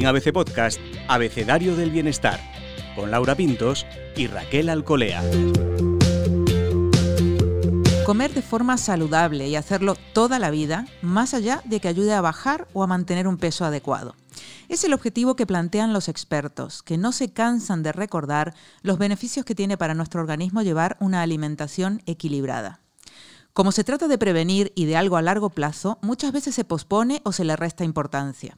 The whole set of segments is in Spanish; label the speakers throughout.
Speaker 1: En ABC Podcast, Abecedario del Bienestar, con Laura Pintos y Raquel Alcolea.
Speaker 2: Comer de forma saludable y hacerlo toda la vida, más allá de que ayude a bajar o a mantener un peso adecuado. Es el objetivo que plantean los expertos, que no se cansan de recordar los beneficios que tiene para nuestro organismo llevar una alimentación equilibrada. Como se trata de prevenir y de algo a largo plazo, muchas veces se pospone o se le resta importancia.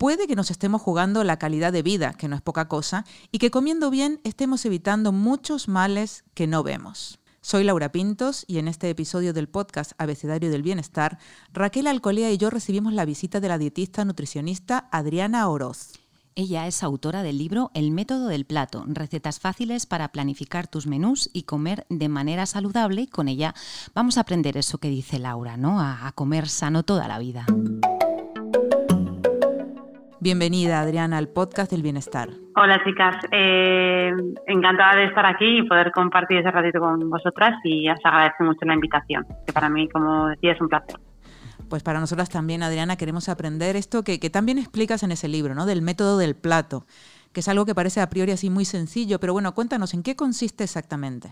Speaker 2: Puede que nos estemos jugando la calidad de vida, que no es poca cosa, y que comiendo bien estemos evitando muchos males que no vemos. Soy Laura Pintos y en este episodio del podcast Abecedario del Bienestar, Raquel Alcolea y yo recibimos la visita de la dietista nutricionista Adriana Oroz.
Speaker 3: Ella es autora del libro El método del plato, recetas fáciles para planificar tus menús y comer de manera saludable y con ella vamos a aprender eso que dice Laura, ¿no? A, comer sano toda la vida.
Speaker 2: Bienvenida Adriana al podcast del bienestar.
Speaker 4: Hola chicas, eh, encantada de estar aquí y poder compartir ese ratito con vosotras y os agradezco mucho la invitación, que para mí, como decía, es un placer
Speaker 2: pues para nosotras también, Adriana, queremos aprender esto que, también explicas en ese libro, ¿no? Del método del plato, que es algo que parece a priori así muy sencillo, pero bueno, cuéntanos, ¿en qué consiste exactamente?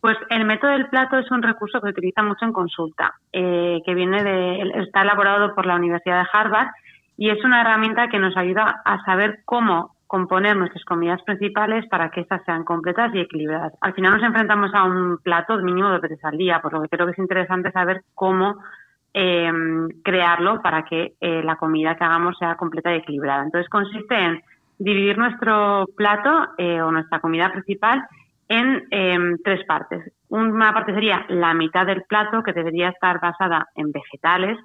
Speaker 4: Pues el método del plato es un recurso que se utiliza mucho en consulta, eh, que viene de, está elaborado por la Universidad de Harvard y es una herramienta que nos ayuda a saber cómo componer nuestras comidas principales para que estas sean completas y equilibradas. Al final nos enfrentamos a un plato mínimo de veces al día, por lo que creo que es interesante saber cómo eh, crearlo para que eh, la comida que hagamos sea completa y equilibrada. Entonces consiste en dividir nuestro plato eh, o nuestra comida principal en em, tres partes. Una parte sería la mitad del plato que debería estar basada en vegetales,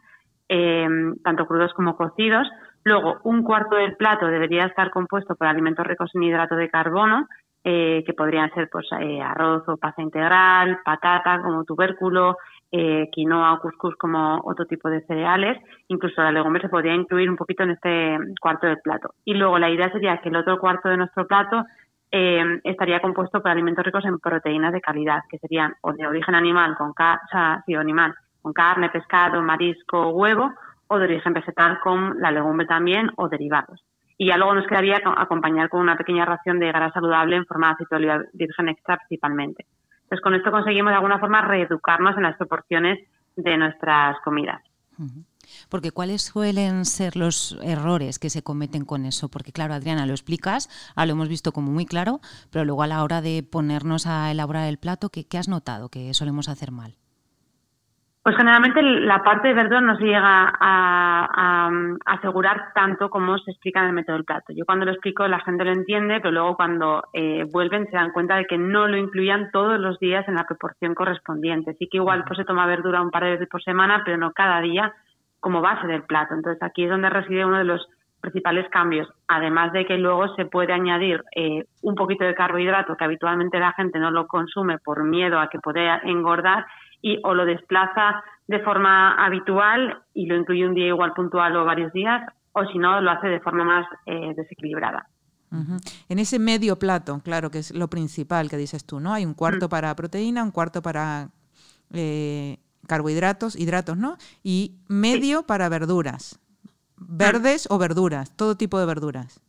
Speaker 4: em, tanto crudos como cocidos, Luego, un cuarto del plato debería estar compuesto por alimentos ricos en hidrato de carbono, eh, que podrían ser pues eh, arroz o pasta integral, patata como tubérculo, eh, quinoa o cuscús como otro tipo de cereales, incluso la legumbre se podría incluir un poquito en este cuarto del plato. Y luego la idea sería que el otro cuarto de nuestro plato estaría compuesto por alimentos ricos en proteínas de calidad, que serían o de origen animal con, animal, con carne, pescado, marisco, huevo, o de origen vegetal con la legumbre también o derivados. Y ya luego nos quedaría acompañar con una pequeña ración de grasa saludable en forma de aceite de oliva virgen extra principalmente. Entonces con esto conseguimos de alguna forma reeducarnos en las proporciones de nuestras comidas.
Speaker 3: Porque ¿cuáles suelen ser los errores que se cometen con eso? Porque claro, Adriana, lo explicas, ah, lo hemos visto como muy claro, pero luego a la hora de ponernos a elaborar el plato, ¿qué, qué has notado que solemos hacer mal?
Speaker 4: Pues generalmente la parte de verdura no se llega a, asegurar tanto como se explica en el método del plato. Yo cuando lo explico la gente lo entiende, pero luego cuando eh, vuelven se dan cuenta de que no lo incluían todos los días en la proporción correspondiente. Sí que igual pues se toma verdura un par de veces por semana, pero no cada día como base del plato. Entonces aquí es donde reside uno de los principales cambios, además de que luego se puede añadir eh, un poquito de carbohidrato que habitualmente la gente no lo consume por miedo a que pueda engordar y o lo desplaza de forma habitual y lo incluye un día igual puntual o varios días, o si no, lo hace de forma más eh, desequilibrada.
Speaker 2: En ese medio plato, claro, que es lo principal que dices tú, ¿no? Hay un cuarto mm. para proteína, un cuarto para eh, carbohidratos, hidratos, ¿no? Y medio para verduras, verdes o verduras, todo tipo de verduras.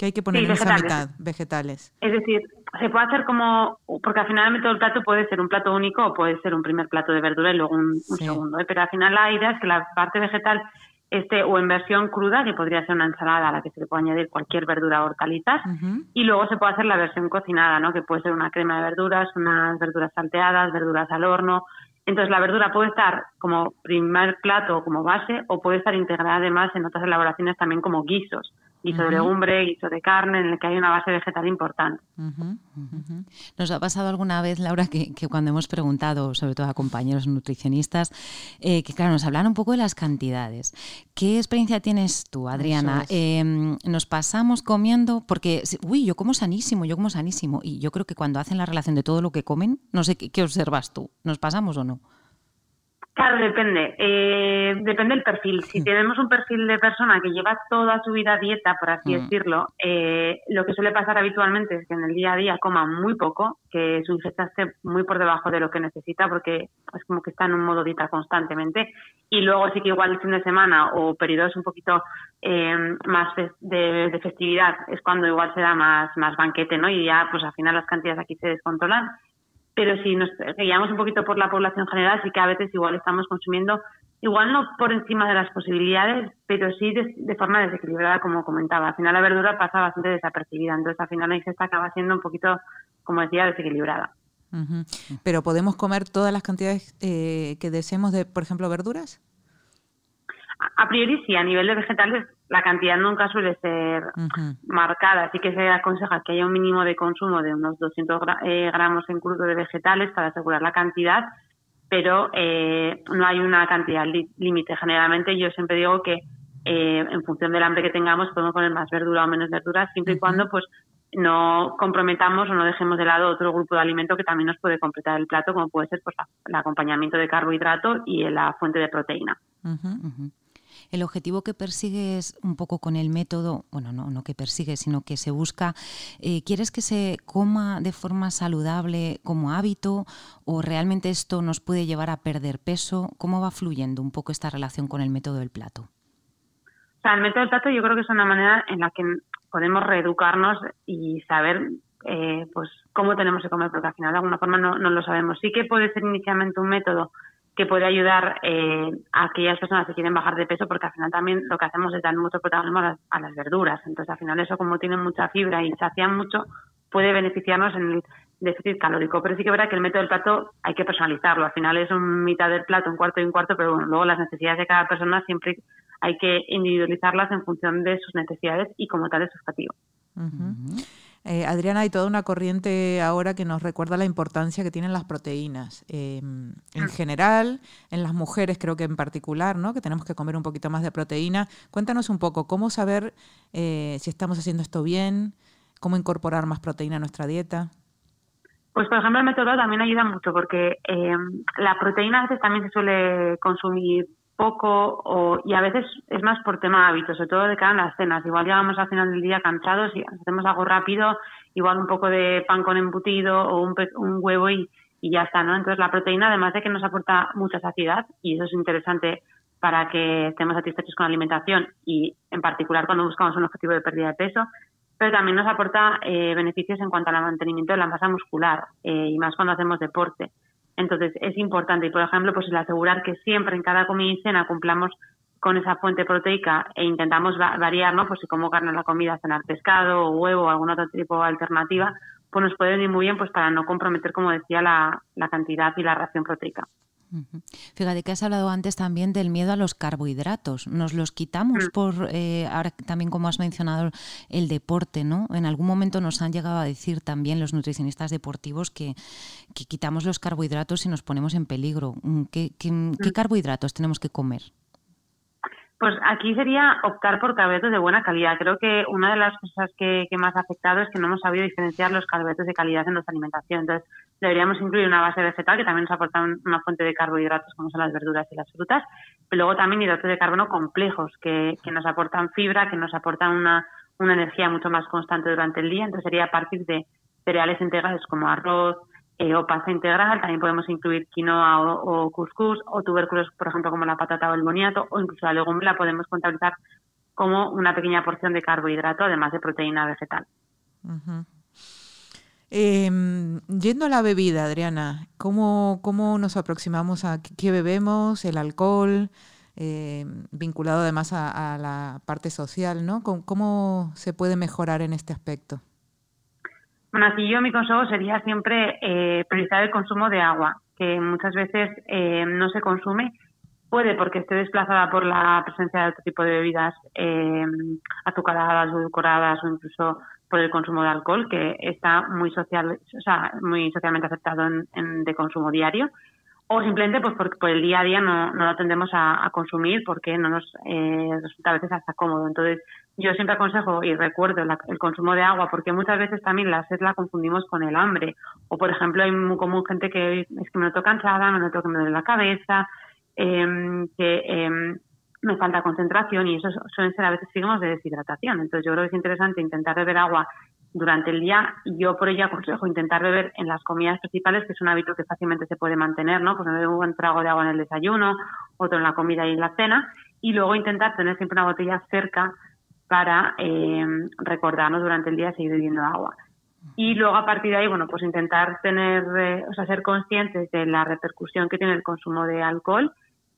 Speaker 2: Que hay que poner en esa mitad? Vegetales.
Speaker 4: Es decir, se puede hacer como, porque al final todo el plato puede ser un plato único o puede ser un primer plato de verdura y luego un, segundo, ¿eh? pero al final la idea es que la parte vegetal esté o en versión cruda, que podría ser una ensalada a la que se le puede añadir cualquier verdura o hortalizas, y luego se puede hacer la versión cocinada, ¿no? que puede ser una crema de verduras, unas verduras salteadas, verduras al horno. Entonces la verdura puede estar como primer plato o como base o puede estar integrada además en otras elaboraciones también como guisos guiso de legumbre, guiso de carne, en el que hay una base vegetal importante.
Speaker 3: Nos ha pasado alguna vez, Laura, que, cuando hemos preguntado, sobre todo a compañeros nutricionistas, eh, que claro, nos hablan un poco de las cantidades. ¿Qué experiencia tienes tú, Adriana? Em, nos pasamos comiendo, porque, uy, yo como sanísimo, yo como sanísimo, y yo creo que cuando hacen la relación de todo lo que comen, no sé qué, qué observas tú, ¿nos pasamos o no?
Speaker 4: Claro, depende. Eh, depende del perfil. Si tenemos un perfil de persona que lleva toda su vida dieta, por así mm. decirlo, eh, lo que suele pasar habitualmente es que en el día a día coma muy poco, que su ingesta esté muy por debajo de lo que necesita, porque es como que está en un modo dieta constantemente. Y luego sí que igual el fin de semana o periodos un poquito eh, más de, festividad es cuando igual se da más, más banquete, ¿no? Y ya, pues al final las cantidades aquí se descontrolan pero si nos guiamos un poquito por la población general, sí que a veces igual estamos consumiendo, igual no por encima de las posibilidades, pero sí de, forma desequilibrada, como comentaba. Al final la verdura pasa bastante desapercibida, entonces al final la ingesta acaba siendo un poquito, como decía, desequilibrada.
Speaker 2: Pero podemos comer todas las cantidades eh, que deseemos de, por ejemplo, verduras?
Speaker 4: A priori sí, a nivel de vegetales la cantidad nunca suele ser marcada, así que se aconseja que haya un mínimo de consumo de unos 200 eh, gramos en crudo de vegetales para asegurar la cantidad, pero eh, no hay una cantidad límite. Generalmente yo siempre digo que eh, en función del hambre que tengamos podemos poner más verdura o menos verdura, siempre y cuando pues no comprometamos o no dejemos de lado otro grupo de alimento que también nos puede completar el plato, como puede ser pues, el acompañamiento de carbohidrato y la fuente de proteína.
Speaker 3: El objetivo que persigues un poco con el método, bueno, no, no que persigues, sino que se busca, eh, ¿quieres que se coma de forma saludable como hábito o realmente esto nos puede llevar a perder peso? ¿Cómo va fluyendo un poco esta relación con el método del plato?
Speaker 4: O sea, el método del plato yo creo que es una manera en la que podemos reeducarnos y saber eh, pues cómo tenemos que comer, porque al final de alguna forma no lo sabemos. Sí que puede ser inicialmente un método que puede ayudar eh, a aquellas personas que quieren bajar de peso, porque al final también lo que hacemos es dar mucho protagonismo a las, verduras. Entonces, al final eso como tiene mucha fibra y sacian mucho, puede beneficiarnos en el déficit calórico. Pero sí que verá que el método del plato hay que personalizarlo. Al final es un mitad del plato, un cuarto y un cuarto, pero bueno, luego las necesidades de cada persona siempre hay que individualizarlas en función de sus necesidades y como tal es su objetivo.
Speaker 2: Eh, Adriana, hay toda una corriente ahora que nos recuerda la importancia que tienen las proteínas. Em, en general, en las mujeres creo que en particular, ¿no? que tenemos que comer un poquito más de proteína. Cuéntanos un poco, ¿cómo saber eh, si estamos haciendo esto bien? ¿Cómo incorporar más proteína a nuestra dieta?
Speaker 4: Pues, por ejemplo, el método también ayuda mucho porque em, la proteína a veces también se suele consumir poco o, y a veces es más por tema de hábitos, sobre todo de cara a las cenas. Igual llegamos al final del día cansados y hacemos algo rápido, igual un poco de pan con embutido o un, un huevo y, y ya está, ¿no? Entonces la proteína, además de que nos aporta mucha saciedad y eso es interesante para que estemos satisfechos con la alimentación y en particular cuando buscamos un objetivo de pérdida de peso, pero también nos aporta eh, beneficios en cuanto al mantenimiento de la masa muscular eh, y más cuando hacemos deporte. Entonces es importante, y por ejemplo, pues el asegurar que siempre en cada comida y cena cumplamos con esa fuente proteica e intentamos variar, ¿no? Pues si como carne la comida, cenar pescado o huevo o algún otro tipo de alternativa, pues nos puede venir muy bien pues para no comprometer, como decía, la, la cantidad y la ración proteica.
Speaker 3: Fíjate que has hablado antes también del miedo a los carbohidratos. Nos los quitamos mm. por, eh, ahora también como has mencionado, el deporte, ¿no? En algún momento nos han llegado a decir también los nutricionistas deportivos que, quitamos los carbohidratos y nos ponemos en peligro. Mm, ¿Qué, qué mm. carbohidratos tenemos que comer?
Speaker 4: Pues aquí sería optar por carbohidratos de buena calidad. Creo que una de las cosas que, más ha afectado es que no hemos sabido diferenciar los carbohidratos de calidad en nuestra alimentación. Entonces, deberíamos incluir una base vegetal que también nos aporta una fuente de carbohidratos como son las verduras y las frutas, pero luego también hidratos de carbono complejos que, nos aportan fibra, que nos aportan una, una energía mucho más constante durante el día. Entonces, sería a partir de cereales integrales como arroz, eh, o pasta integral, también podemos incluir quinoa o, o, cuscús o tubérculos, por ejemplo, como la patata o el boniato, o incluso la legumbre la podemos contabilizar como una pequeña porción de carbohidrato, además de proteína vegetal.
Speaker 2: Em, yendo a la bebida, Adriana, ¿cómo, cómo nos aproximamos a qué bebemos, el alcohol, em, vinculado además a, la parte social, ¿no? ¿Cómo se puede mejorar en este aspecto?
Speaker 4: Bueno, así yo mi consejo sería siempre eh, priorizar el consumo de agua, que muchas veces eh, no se consume, puede porque esté desplazada por la presencia de otro tipo de bebidas eh, azucaradas, edulcoradas o incluso por el consumo de alcohol, que está muy social, o sea, muy socialmente aceptado en, de consumo diario o simplemente pues porque por el día a día no, no lo tendemos a, consumir porque no nos eh, resulta a veces hasta cómodo. Entonces, yo siempre aconsejo y recuerdo el consumo de agua porque muchas veces también la sed la confundimos con el hambre. O, por ejemplo, hay muy común gente que es que me noto cansada, me noto que me duele la cabeza, em, que em, me falta concentración y eso suelen ser a veces signos de deshidratación. Entonces yo creo que es interesante intentar beber agua durante el día yo por ello aconsejo intentar beber en las comidas principales, que es un hábito que fácilmente se puede mantener, ¿no? Pues me bebo un trago de agua en el desayuno, otro en la comida y en la cena y luego intentar tener siempre una botella cerca para eh, recordarnos durante el día seguir bebiendo agua. Y luego a partir de ahí, bueno, pues intentar tener, eh, o sea, ser conscientes de la repercusión que tiene el consumo de alcohol,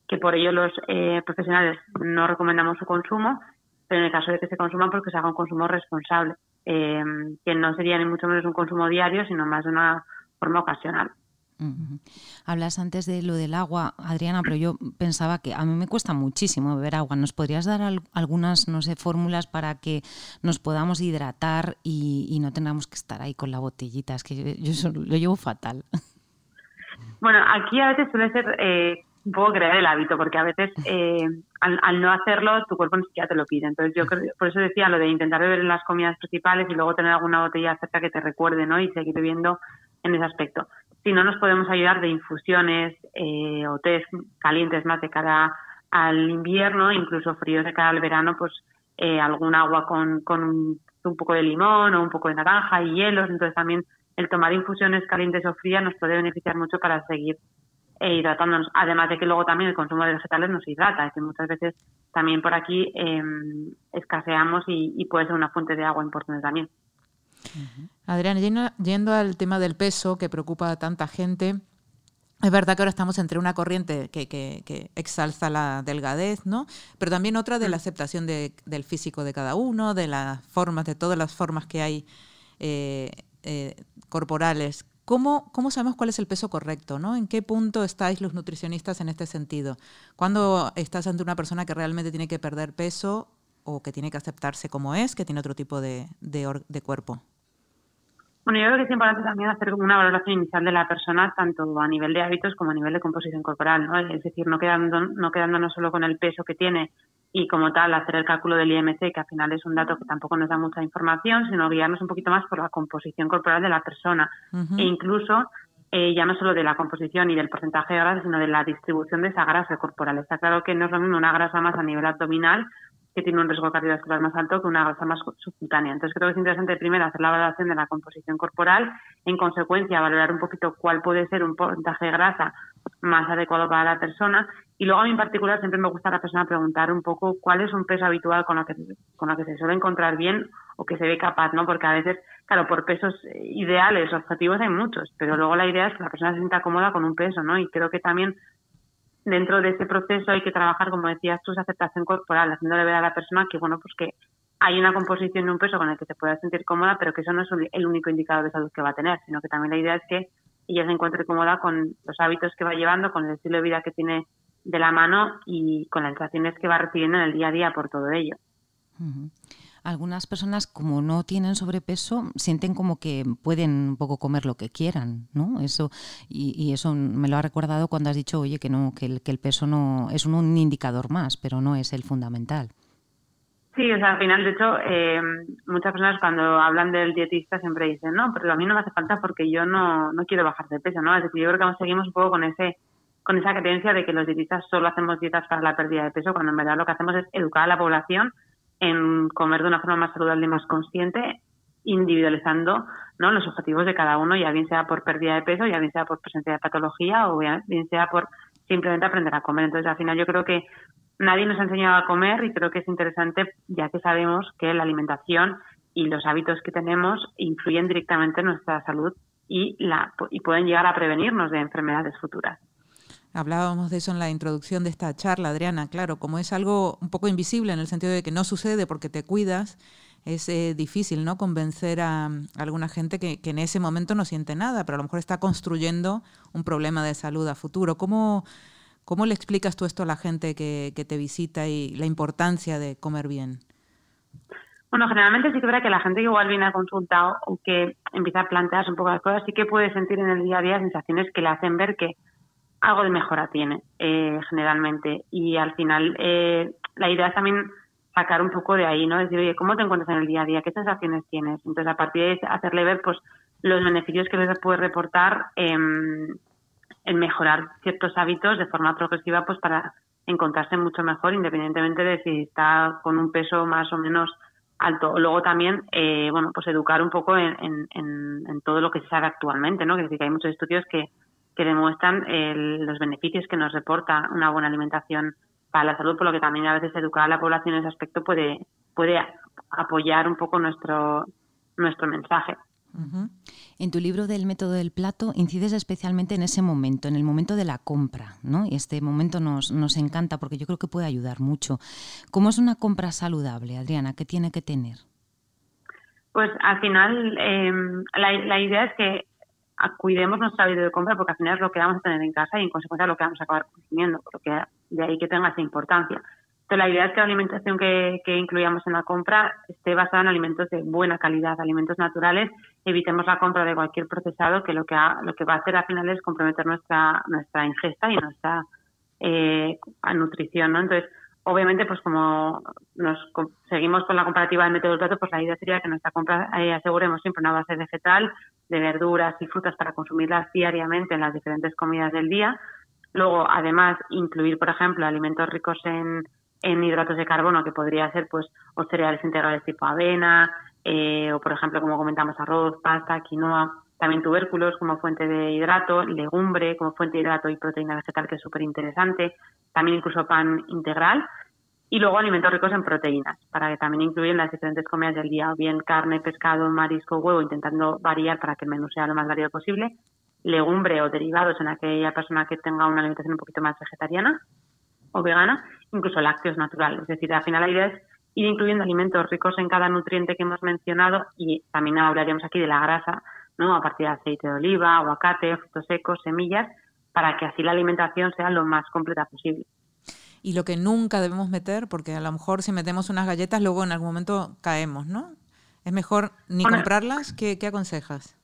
Speaker 4: que por ello los eh, profesionales no recomendamos su consumo, pero en el caso de que se consuma, pues que se haga un consumo responsable, que no sería ni mucho menos un consumo diario, sino más de una forma ocasional.
Speaker 3: Hablas antes de lo del agua, Adriana, pero yo pensaba que a mí me cuesta muchísimo beber agua. ¿Nos podrías dar algunas, no sé, fórmulas para que nos podamos hidratar y, no tengamos que estar ahí con la botellita? Es que yo, lo llevo fatal.
Speaker 4: Bueno, aquí a veces suele ser eh, un poco crear el hábito, porque a veces eh, al, no hacerlo tu cuerpo ni siquiera te lo pide. Entonces yo por eso decía lo de intentar beber en las comidas principales y luego tener alguna botella cerca que te recuerde, ¿no? Y seguir bebiendo en ese aspecto si no nos podemos ayudar de infusiones eh, o test calientes más de cara al invierno, incluso fríos de cara al verano, pues eh, algún agua con, con un, poco de limón o un poco de naranja y hielos. Entonces también el tomar infusiones calientes o frías nos puede beneficiar mucho para seguir eh, hidratándonos. Además de que luego también el consumo de vegetales nos hidrata, es que muchas veces también por aquí em, escaseamos y, y puede ser una fuente de agua importante también.
Speaker 2: Adrián, yendo, al tema del peso que preocupa a tanta gente, es verdad que ahora estamos entre una corriente que, que, exalza la delgadez, ¿no? Pero también otra de la mm. aceptación del físico de cada uno, de las formas, de todas las formas que hay eh, eh, corporales. ¿Cómo, ¿Cómo, sabemos cuál es el peso correcto? ¿no? ¿En qué punto estáis los nutricionistas en este sentido? ¿Cuándo estás ante una persona que realmente tiene que perder peso o que tiene que aceptarse como es, que tiene otro tipo de, de cuerpo?
Speaker 4: Bueno, yo creo que es importante también hacer una valoración inicial de la persona, tanto a nivel de hábitos como a nivel de composición corporal, ¿no? Es decir, no, quedando, no quedándonos solo con el peso que tiene y como tal hacer el cálculo del IMC, que al final es un dato que tampoco nos da mucha información, sino guiarnos un poquito más por la composición corporal de la persona e incluso eh, ya no solo de la composición y del porcentaje de grasa, sino de la distribución de esa grasa corporal. Está claro que no es lo mismo una grasa más a nivel abdominal que tiene un riesgo cardiovascular más alto que una grasa más subcutánea. Entonces creo que es interesante primero hacer la valoración de la composición corporal, en consecuencia valorar un poquito cuál puede ser un porcentaje de grasa más adecuado para la persona y luego a mí en particular siempre me gusta a la persona preguntar un poco cuál es un peso habitual con lo que con lo que se suele encontrar bien o que se ve capaz, ¿no? Porque a veces, claro, por pesos ideales, objetivos hay muchos, pero luego la idea es que la persona se sienta cómoda con un peso, ¿no? Y creo que también dentro de ese proceso hay que trabajar, como decías tú, aceptación corporal, haciéndole ver a la persona que, bueno, pues que hay una composición de un peso con el que se pueda sentir cómoda, pero que eso no es el único indicador de salud que va a tener, sino que también la idea es que ella se encuentre cómoda con los hábitos que va llevando, con el estilo de vida que tiene de la mano y con las sensaciones que va recibiendo en el día a día por todo ello
Speaker 3: algunas personas como no tienen sobrepeso sienten como que pueden un poco comer lo que quieran, ¿no? Eso y, eso me lo ha recordado cuando has dicho, oye, que no, que el, que el peso no es un, indicador más, pero no es el fundamental.
Speaker 4: Sí, o sea, al final, de hecho, eh, muchas personas cuando hablan del dietista siempre dicen, no, pero a mí no me hace falta porque yo no, no quiero bajar de peso, ¿no? Es decir, yo creo que seguimos un poco con ese con esa creencia de que los dietistas solo hacemos dietas para la pérdida de peso, cuando en verdad lo que hacemos es educar a la población en comer de una forma más saludable y más consciente, individualizando ¿no? los objetivos de cada uno, ya bien sea por pérdida de peso, ya bien sea por presencia de patología o bien sea por simplemente aprender a comer. Entonces, al final yo creo que nadie nos ha enseñado a comer y creo que es interesante ya que sabemos que la alimentación y los hábitos que tenemos influyen directamente en nuestra salud y, la, y pueden llegar a prevenirnos de enfermedades futuras.
Speaker 2: Hablábamos de eso en la introducción de esta charla, Adriana. Claro, como es algo un poco invisible en el sentido de que no sucede porque te cuidas, es eh, difícil ¿no? convencer a, alguna gente que, en ese momento no siente nada, pero a lo mejor está construyendo un problema de salud a futuro. ¿Cómo, cómo le explicas tú esto a la gente que, te visita y la importancia de comer bien?
Speaker 4: Bueno, generalmente sí que verá que la gente que igual viene a consultar o que empieza a plantearse un poco las cosas, sí que puede sentir en el día a día sensaciones que le hacen ver que algo de mejora tiene eh, generalmente y al final eh, la idea es también sacar un poco de ahí, ¿no? Decir, oye, ¿cómo te encuentras en el día a día? ¿Qué sensaciones tienes? Entonces, a partir de hacerle ver, pues, los beneficios que les puede reportar, eh, en mejorar ciertos hábitos de forma progresiva pues para encontrarse mucho mejor independientemente de si está con un peso más o menos alto. Luego también, eh, bueno, pues educar un poco en, en, todo lo que se sabe actualmente, ¿no? Que decir, que hay muchos estudios que, que demuestran los beneficios que nos reporta una buena alimentación para la salud, por lo que también a veces educar a la población en ese aspecto puede, puede apoyar un poco nuestro, nuestro mensaje.
Speaker 3: En tu libro del método del plato incides especialmente en ese momento, en el momento de la compra, ¿no? Y este momento nos, nos encanta porque yo creo que puede ayudar mucho. ¿Cómo es una compra saludable, Adriana? ¿Qué tiene que tener?
Speaker 4: Pues al final em, la, la, idea es que cuidemos nuestra vida de compra porque al final es lo que vamos a tener en casa y en consecuencia lo que vamos a acabar consumiendo, porque de ahí que tenga esa importancia la idea es que la alimentación que, incluyamos en la compra esté basada en alimentos de buena calidad, alimentos naturales. Evitemos la compra de cualquier procesado que lo que, lo que va a hacer al final es comprometer nuestra, nuestra ingesta y nuestra eh, nutrición, ¿no? Entonces, obviamente, pues como nos seguimos con la comparativa del método del plato, pues la idea sería que nuestra compra eh, aseguremos siempre una base vegetal de verduras y frutas para consumirlas diariamente en las diferentes comidas del día. Luego, además, incluir, por ejemplo, alimentos ricos en en hidratos de carbono, que podría ser pues o cereales integrales tipo avena, eh, o por ejemplo, como comentamos, arroz, pasta, quinoa, también tubérculos como fuente de hidrato, legumbre como fuente de hidrato y proteína vegetal, que es súper interesante, también incluso pan integral, y luego alimentos ricos en proteínas, para que también incluyan las diferentes comidas del día, o bien carne, pescado, marisco, huevo, intentando variar para que el menú sea lo más variado posible, legumbre o derivados en aquella persona que tenga una alimentación un poquito más vegetariana, o vegana, incluso lácteos naturales. Es decir, al final la idea es ir incluyendo alimentos ricos en cada nutriente que hemos mencionado y también hablaríamos aquí de la grasa, ¿no? A partir de aceite de oliva, aguacate, frutos secos, semillas, para que así la alimentación sea lo más completa posible.
Speaker 2: Y lo que nunca debemos meter, porque a lo mejor si metemos unas galletas, luego en algún momento caemos, ¿no? Es mejor ni comprarlas. ¿Qué, ¿Qué aconsejas?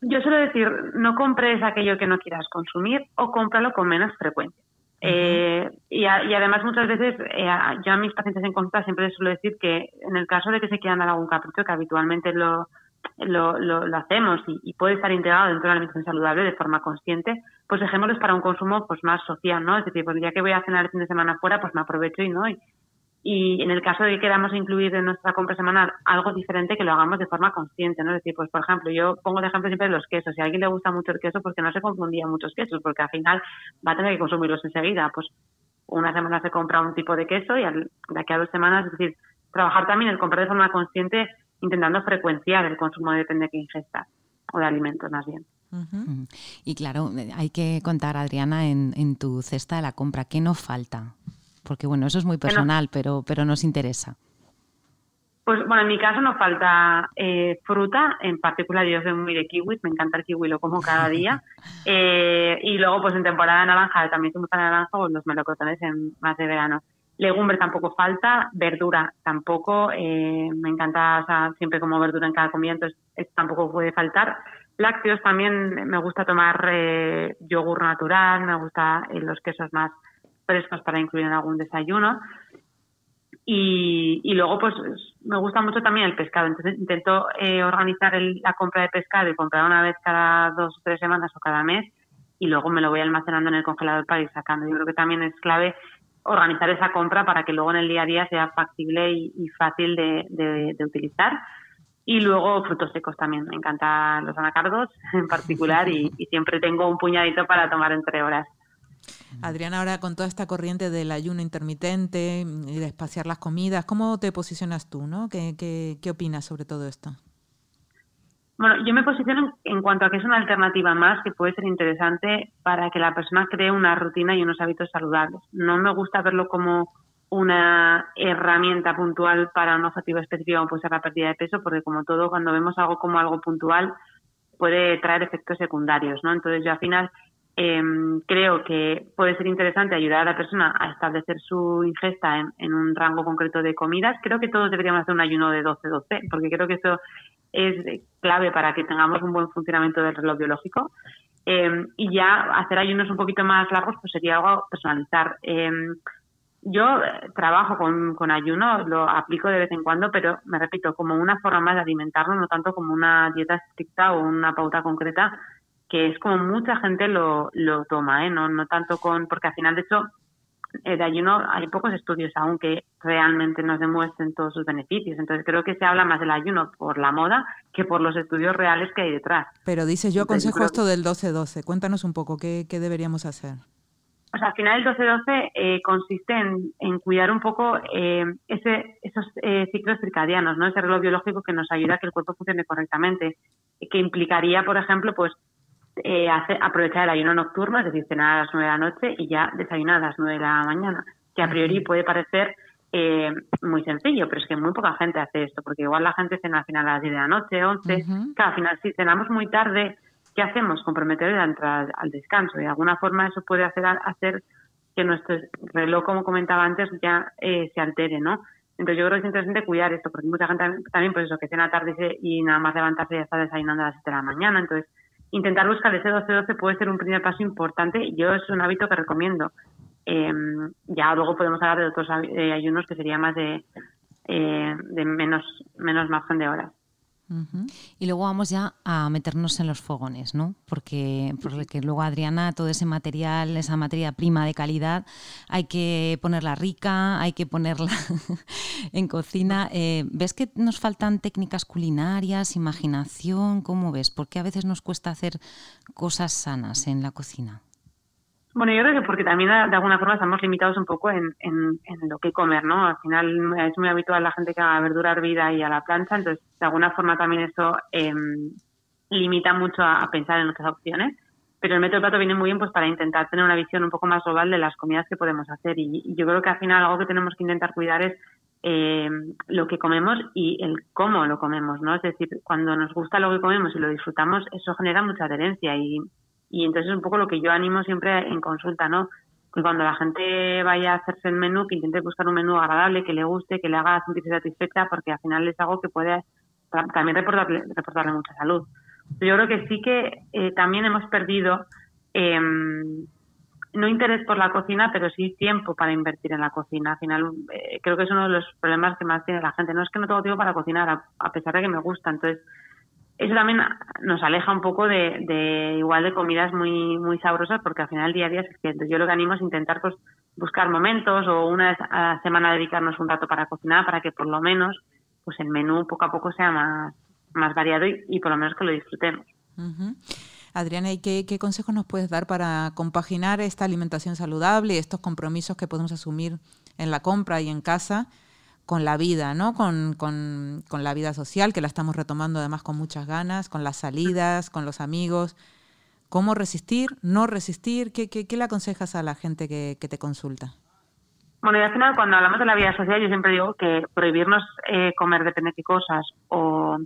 Speaker 4: Yo suelo decir, no compres aquello que no quieras consumir o cómpralo con menos frecuencia. Eh, y, además muchas veces eh, yo a mis pacientes en consulta siempre les suelo decir que en el caso de que se quieran dar algún capricho, que habitualmente lo, lo, lo, hacemos y, puede estar integrado dentro de la alimentación saludable de forma consciente, pues dejémoslos para un consumo pues más social, ¿no? Es decir, pues ya que voy a cenar el fin de semana fuera, pues me aprovecho y no, y, y en el caso de que queramos incluir en nuestra compra semanal algo diferente, que lo hagamos de forma consciente, ¿no? Es decir, pues por ejemplo, yo pongo de ejemplo siempre los quesos. Si a alguien le gusta mucho el queso, porque no se confundía muchos quesos, porque al final va a tener que consumirlos enseguida. Pues una semana se compra un tipo de queso y de aquí a dos semanas, es decir, trabajar también el comprar de forma consciente, intentando frecuenciar el consumo depende de qué ingesta, o de alimentos más bien.
Speaker 3: Y claro, hay que contar, Adriana, en, en tu cesta de la compra, ¿qué nos falta? Porque bueno, eso es muy personal, pero, pero nos interesa.
Speaker 4: Pues bueno, en mi caso nos falta eh, fruta, en particular yo soy muy de kiwi, me encanta el kiwi, lo como cada día. Eh, y luego pues en temporada de naranja, también soy muy fan de naranja, pues los melocotones en más de verano. Legumbre tampoco falta, verdura tampoco, eh, me encanta, siempre como verdura en cada comida, tampoco puede faltar. Lácteos también me gusta tomar yogur natural, me gusta los quesos más frescos para incluir en algún desayuno. Y, luego, pues me gusta mucho también el pescado. Entonces intento eh, organizar la compra de pescado y comprar una vez cada dos o tres semanas o cada mes. Y luego me lo voy almacenando en el congelador para ir sacando. Yo creo que también es clave organizar esa compra para que luego en el día a día sea factible y, fácil de, utilizar. Y luego frutos secos también. Me encantan los anacardos en particular y siempre tengo un puñadito para tomar entre horas.
Speaker 2: Adriana, ahora con toda esta corriente del ayuno intermitente y de espaciar las comidas, ¿cómo te posicionas tú? ¿no? ¿Qué, qué, opinas sobre todo esto?
Speaker 4: Bueno, yo me posiciono en cuanto a que es una alternativa más que puede ser interesante para que la persona cree una rutina y unos hábitos saludables. No me gusta verlo como una herramienta puntual para un objetivo específico como puede ser la pérdida de peso, porque como todo, cuando vemos algo como algo puntual, puede traer efectos secundarios, ¿no? Entonces yo al final eh, creo que puede ser interesante ayudar a la persona a establecer su ingesta en, un rango concreto de comidas. Creo que todos deberíamos hacer un ayuno de 12-12, porque creo que eso es clave para que tengamos un buen funcionamiento del reloj biológico. Eh, y ya hacer ayunos un poquito más largos pues sería algo personalizar. Eh, yo trabajo con, con, ayuno, lo aplico de vez en cuando, pero me repito, como una forma más de alimentarlo, no tanto como una dieta estricta o una pauta concreta que es como mucha gente lo, lo toma, ¿eh? no, no tanto con, porque al final de hecho eh, de ayuno hay pocos estudios aún que realmente nos demuestren todos sus beneficios. Entonces creo que se habla más del ayuno por la moda que por los estudios reales que hay detrás.
Speaker 2: Pero dice, yo aconsejo esto del 12-12. Cuéntanos un poco, ¿qué, ¿qué, deberíamos hacer?
Speaker 4: O sea, al final el 12-12 eh, consiste en, en, cuidar un poco eh, ese, esos eh, ciclos circadianos, ¿no? ese reloj biológico que nos ayuda a que el cuerpo funcione correctamente, que implicaría, por ejemplo, pues eh, aprovechar el ayuno nocturno, es decir, cenar a las 9 de la noche y ya desayunar a las 9 de la mañana, que a priori puede parecer eh, muy sencillo, pero es que muy poca gente hace esto, porque igual la gente cena al final a las 10 de la noche, 11, claro, al final si cenamos muy tarde, ¿qué hacemos? Comprometer la entrada al descanso y de alguna forma eso puede hacer, hacer que nuestro reloj, como comentaba antes, ya eh, se altere, ¿no? Entonces yo creo que es interesante cuidar esto, porque mucha gente también, pues eso, que cena tarde y nada más levantarse ya está desayunando a las 7 de la mañana, entonces intentar buscar ese 12-12 puede ser un primer paso importante yo es un hábito que recomiendo. Eh, ya luego podemos hablar de otros ayunos que sería más de, eh, de menos, menos margen de horas.
Speaker 3: Y luego vamos ya a meternos en los fogones, ¿no? Porque, porque luego Adriana, todo ese material, esa materia prima de calidad, hay que ponerla rica, hay que ponerla en cocina. Eh, ¿Ves que nos faltan técnicas culinarias, imaginación? ¿Cómo ves? Porque a veces nos cuesta hacer cosas sanas en la cocina.
Speaker 4: Bueno, yo creo que porque también de alguna forma estamos limitados un poco en, en, lo que comer, ¿no? Al final es muy habitual la gente que haga verdura hervida y a la plancha, entonces de alguna forma también eso em, limita mucho a, pensar en otras opciones. Pero el método plato viene muy bien pues para intentar tener una visión un poco más global de las comidas que podemos hacer. Y, yo creo que al final algo que tenemos que intentar cuidar es em, lo que comemos y el cómo lo comemos, ¿no? Es decir, cuando nos gusta lo que comemos y lo disfrutamos, eso genera mucha adherencia y y entonces es un poco lo que yo animo siempre en consulta, ¿no? Que cuando la gente vaya a hacerse el menú, que intente buscar un menú agradable, que le guste, que le haga sentirse satisfecha, porque al final es algo que puede también reportarle, reportarle mucha salud. Yo creo que sí que eh, también hemos perdido eh, no interés por la cocina, pero sí tiempo para invertir en la cocina. Al final, eh, creo que es uno de los problemas que más tiene la gente. No es que no tengo tiempo para cocinar, a, a pesar de que me gusta. Entonces, eso también nos aleja un poco de, igual de comidas muy muy sabrosas porque al final día a día es que yo lo que animo es intentar pues buscar momentos o una vez a la semana dedicarnos un rato para cocinar para que por lo menos pues el menú poco a poco sea más más variado y, por lo menos que lo disfrutemos.
Speaker 2: Adriana, ¿y qué consejos nos puedes dar para compaginar esta alimentación saludable y estos compromisos que podemos asumir en la compra y en casa con la vida, ¿no? Con, con, con, la vida social, que la estamos retomando además con muchas ganas, con las salidas, con los amigos. ¿Cómo resistir? ¿No resistir? ¿Qué, qué, qué le aconsejas a la gente que, te consulta?
Speaker 4: Bueno, y al final cuando hablamos de la vida social yo siempre digo que prohibirnos eh, comer depende de cosas o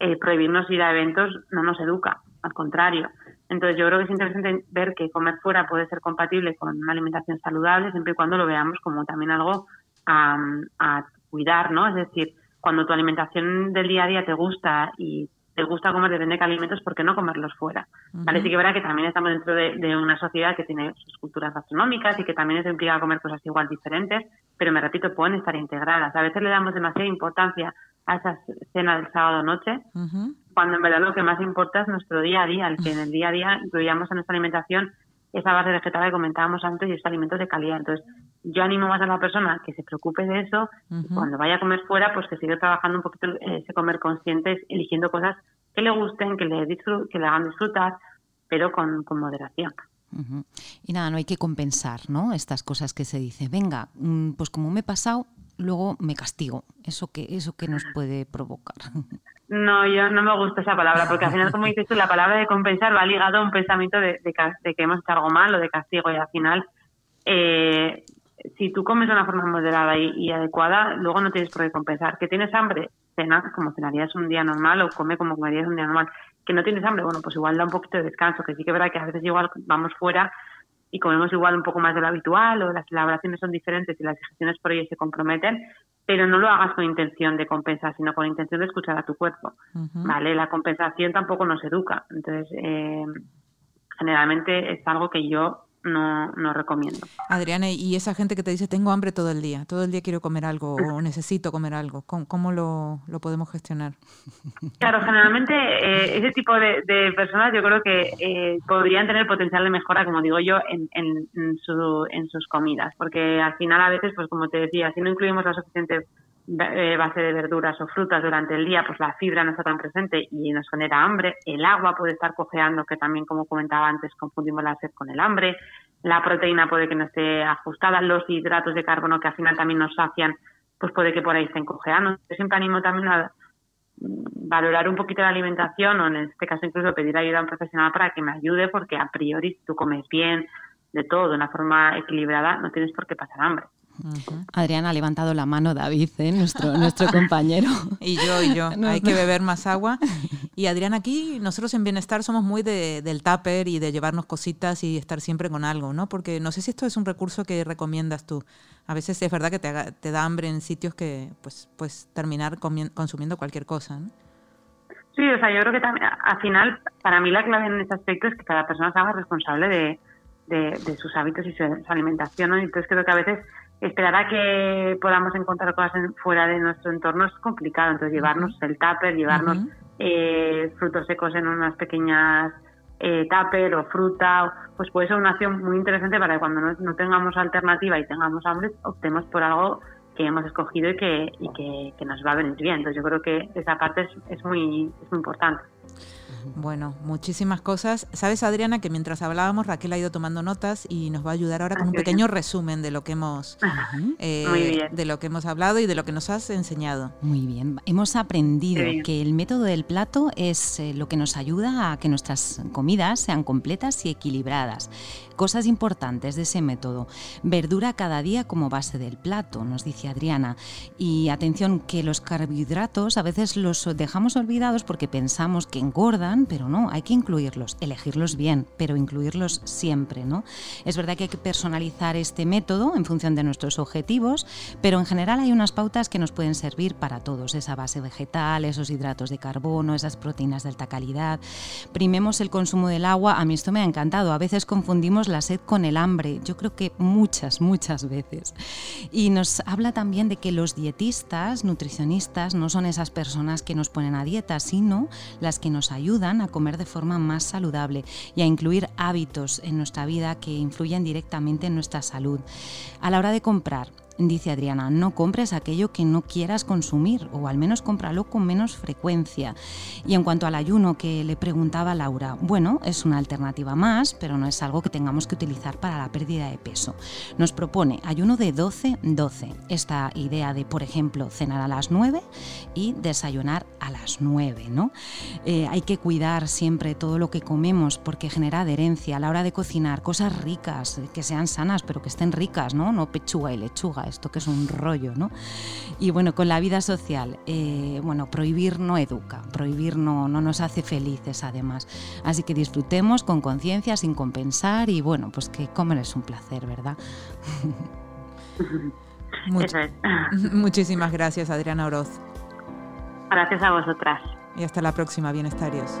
Speaker 4: eh, prohibirnos ir a eventos no nos educa, al contrario. Entonces yo creo que es interesante ver que comer fuera puede ser compatible con una alimentación saludable siempre y cuando lo veamos como también algo a, a cuidar, ¿no? Es decir, cuando tu alimentación del día a día te gusta y te gusta comer depende de alimentos, ¿por qué no comerlos fuera? ¿Vale? Sí que verá que también estamos dentro de, una sociedad que tiene sus culturas gastronómicas y que también eso implica comer cosas igual diferentes, pero me repito, pueden estar integradas. A veces le damos demasiada importancia a esa cena del sábado noche, cuando en verdad lo que más importa es nuestro día a día, el que en el día a día incluyamos en nuestra alimentación esa base vegetal que comentábamos antes y estos alimentos de calidad. Entonces, yo animo más a la persona que se preocupe de eso cuando vaya a comer fuera, pues que siga trabajando un poquito ese comer consciente, eligiendo cosas que le gusten, que le, que le hagan disfrutar, pero con, con moderación.
Speaker 3: Y nada, no hay que compensar, ¿no? Estas cosas que se dice, venga, mm, pues como me he pasado, luego me castigo. ¿Eso que eso que nos puede provocar?
Speaker 4: No, yo no me gusta esa palabra, porque al final, como dices tú, la palabra de compensar va ligado a un pensamiento de, de, que hemos hecho algo mal o de castigo, y al final, eh, si tú comes de una forma moderada y, adecuada, luego no tienes por qué compensar. Que tienes hambre, cena como cenarías un día normal o come como comerías un día normal. Que no tienes hambre, bueno, pues igual da un poquito de descanso, que sí que es verdad que a veces igual vamos fuera y comemos igual un poco más de lo habitual o las elaboraciones son diferentes y las digestiones por ello se comprometen, pero no lo hagas con intención de compensar, sino con intención de escuchar a tu cuerpo, ¿vale? La compensación tampoco nos educa, entonces eh, generalmente es algo que yo no, no recomiendo.
Speaker 2: Adriana, y esa gente que te dice tengo hambre todo el día, todo el día quiero comer algo o necesito comer algo, ¿cómo, lo, lo, podemos gestionar?
Speaker 4: Claro, generalmente eh, ese tipo de, personas yo creo que eh, podrían tener potencial de mejora, como digo yo, en, en, su, en sus comidas, porque al final a veces, pues como te decía, si no incluimos la suficiente base de verduras o frutas durante el día, pues la fibra no está tan presente y nos genera hambre. El agua puede estar cojeando, que también, como comentaba antes, confundimos la sed con el hambre. La proteína puede que no esté ajustada. Los hidratos de carbono, que al final también nos sacian, pues puede que por ahí estén cojeando. Yo siempre animo también a mm, valorar un poquito la alimentación o en este caso incluso pedir ayuda a un profesional para que me ayude porque a priori si tú comes bien, de todo, de una forma equilibrada, no tienes por qué pasar hambre.
Speaker 3: Adriana ha levantado la mano David, ¿eh? nuestro, nuestro compañero.
Speaker 2: y yo, y yo. Hay que beber más agua. Y Adriana, aquí nosotros en Bienestar somos muy de, del tupper y de llevarnos cositas y estar siempre con algo, ¿no? Porque no sé si esto es un recurso que recomiendas tú. A veces es verdad que te, te da hambre en sitios que pues, pues terminar consumiendo cualquier cosa, ¿no?
Speaker 4: Sí, o sea, yo creo que también, al final, para mí la clave en este aspecto es que cada persona se haga responsable de, de, sus hábitos y su, alimentación, ¿no? Entonces creo que a veces esperar a que podamos encontrar cosas fuera de nuestro entorno es complicado. Entonces, llevarnos el tupper, llevarnos eh, frutos secos en unas pequeñas eh, tupper o fruta, pues puede ser una acción muy interesante para que cuando no, tengamos alternativa y tengamos hambre, optemos por algo que hemos escogido y que, y que, nos va a venir bien. Entonces, yo creo que esa parte es, es, muy, es muy importante.
Speaker 2: Bueno, muchísimas cosas. Sabes, Adriana, que mientras hablábamos, Raquel ha ido tomando notas y nos va a ayudar ahora con un pequeño resumen de lo que hemos eh, de lo que hemos hablado y de lo que nos has enseñado.
Speaker 3: Muy bien. Hemos aprendido que el método del plato es eh, lo que nos ayuda a que nuestras comidas sean completas y equilibradas. Cosas importantes de ese método. Verdura cada día como base del plato, nos dice Adriana. Y atención, que los carbohidratos a veces los dejamos olvidados porque pensamos que engordan, pero no, hay que incluirlos, elegirlos bien, pero incluirlos siempre, ¿no? Es verdad que hay que personalizar este método en función de nuestros objetivos, pero en general hay unas pautas que nos pueden servir para todos, esa base vegetal, esos hidratos de carbono, esas proteínas de alta calidad. Primemos el consumo del agua, a mí esto me ha encantado, a veces confundimos la sed con el hambre, yo creo que muchas, muchas veces. Y nos habla también de que los dietistas, nutricionistas, no son esas personas que nos ponen a dieta, sino las que nos ayudan a comer de forma más saludable y a incluir hábitos en nuestra vida que influyen directamente en nuestra salud. A la hora de comprar, Dice Adriana, no compres aquello que no quieras consumir o al menos cómpralo con menos frecuencia. Y en cuanto al ayuno que le preguntaba Laura, bueno, es una alternativa más, pero no es algo que tengamos que utilizar para la pérdida de peso. Nos propone ayuno de 12-12. Esta idea de, por ejemplo, cenar a las 9 y desayunar a las 9, ¿no? Eh, hay que cuidar siempre todo lo que comemos porque genera adherencia a la hora de cocinar, cosas ricas, que sean sanas, pero que estén ricas, ¿no? No pechuga y lechuga esto que es un rollo, ¿no? Y bueno, con la vida social, eh, bueno, prohibir no educa, prohibir no, no nos hace felices además. Así que disfrutemos con conciencia, sin compensar y bueno, pues que comer es un placer, ¿verdad?
Speaker 2: muchísimas gracias, Adriana Oroz.
Speaker 4: Gracias a vosotras.
Speaker 2: Y hasta la próxima, bienestarios.